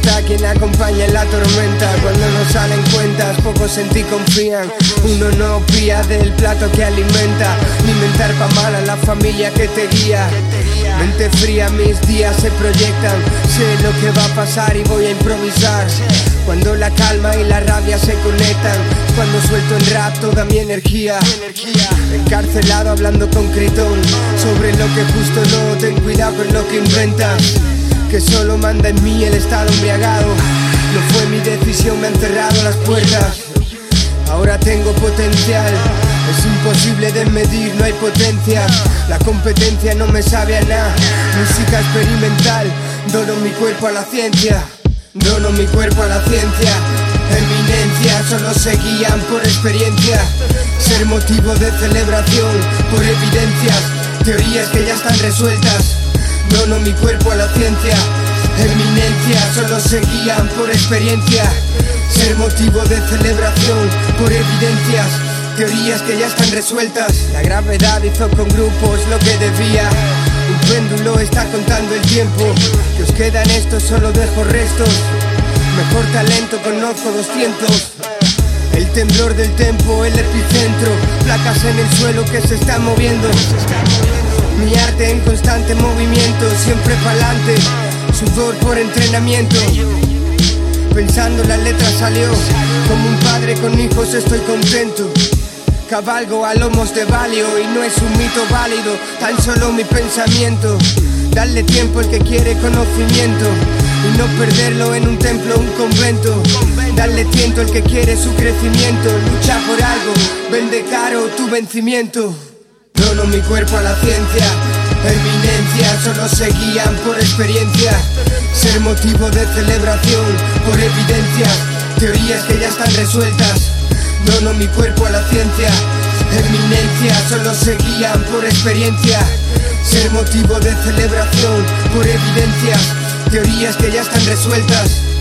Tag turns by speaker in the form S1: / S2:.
S1: quien acompaña en la tormenta. Cuando no salen cuentas, pocos en ti confían. Uno no pía del plato que alimenta, ni mentar pa' mal a la familia que te guía. Mente fría, mis días se proyectan. Sé lo que va a pasar y voy a improvisar. Cuando la calma y la rabia se conectan, cuando suelto en rap toda mi energía. Encarcelado hablando con Critón sobre lo que justo no. Ten cuidado con lo que inventas, que solo manda en mí el estado embriagado. No fue mi decisión, me han cerrado las puertas. Ahora tengo potencial, es imposible de medir, no hay potencia. La competencia no me sabe a nada. Música experimental, dono mi cuerpo a la ciencia. Dono mi cuerpo a la ciencia. Eminencia, solo se guían por experiencia. Ser motivo de celebración por evidencias. Teorías que ya están resueltas. Dono mi cuerpo a la ciencia. Eminencia, solo se guían por experiencia. Ser motivo de celebración por evidencias. Teorías que ya están resueltas. La gravedad hizo con grupos lo que debía. Un péndulo está contando el tiempo. Que os quedan estos, solo dejo restos. Mejor talento, conozco 200. El temblor del tempo, el epicentro. Placas en el suelo que se están moviendo. Mi arte en constante movimiento, siempre pa'lante. Sudor por entrenamiento. Pensando la letra salió. Como un padre con hijos estoy contento. Cabalgo a lomos de valio y no es un mito válido, tan solo mi pensamiento. Darle tiempo al que quiere conocimiento y no perderlo en un templo o un convento. Darle tiempo al que quiere su crecimiento. Lucha por algo, vende caro tu vencimiento. Dono mi cuerpo a la ciencia, eminencia, solo se guían por experiencia. Ser motivo de celebración por evidencia, teorías que ya están resueltas. Dono mi cuerpo a la ciencia, eminencia, solo se guían por experiencia. Ser motivo de celebración por evidencias, teorías que ya están resueltas.